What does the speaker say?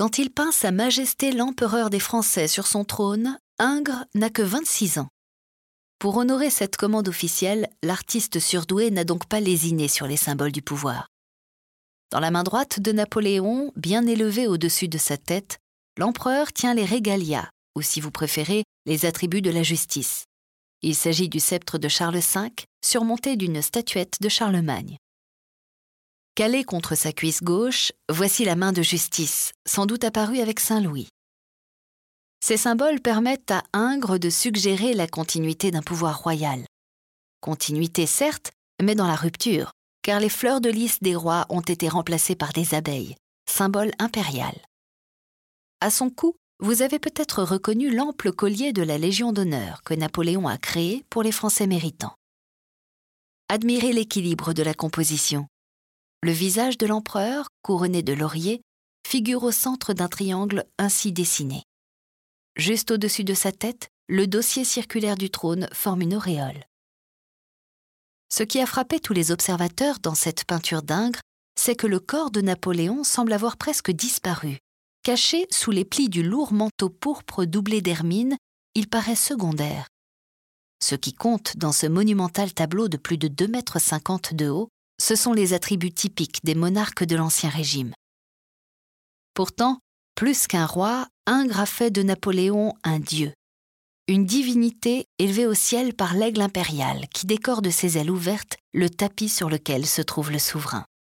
Quand il peint Sa Majesté l'Empereur des Français sur son trône, Ingres n'a que 26 ans. Pour honorer cette commande officielle, l'artiste surdoué n'a donc pas lésiné sur les symboles du pouvoir. Dans la main droite de Napoléon, bien élevée au-dessus de sa tête, l'empereur tient les régalia, ou si vous préférez, les attributs de la justice. Il s'agit du sceptre de Charles V, surmonté d'une statuette de Charlemagne. Calé contre sa cuisse gauche, voici la main de justice, sans doute apparue avec Saint Louis. Ces symboles permettent à Ingres de suggérer la continuité d'un pouvoir royal. Continuité certes, mais dans la rupture, car les fleurs de lys des rois ont été remplacées par des abeilles, symbole impérial. À son cou, vous avez peut-être reconnu l'ample collier de la Légion d'honneur que Napoléon a créé pour les Français méritants. Admirez l'équilibre de la composition. Le visage de l'empereur, couronné de laurier, figure au centre d'un triangle ainsi dessiné. Juste au-dessus de sa tête, le dossier circulaire du trône forme une auréole. Ce qui a frappé tous les observateurs dans cette peinture d'Ingres, c'est que le corps de Napoléon semble avoir presque disparu. Caché sous les plis du lourd manteau pourpre doublé d'hermine, il paraît secondaire. Ce qui compte dans ce monumental tableau de plus de 2,50 mètres de haut, ce sont les attributs typiques des monarques de l'Ancien Régime. Pourtant, plus qu'un roi, Ingres a fait de Napoléon un dieu, une divinité élevée au ciel par l'aigle impérial qui décore de ses ailes ouvertes le tapis sur lequel se trouve le souverain.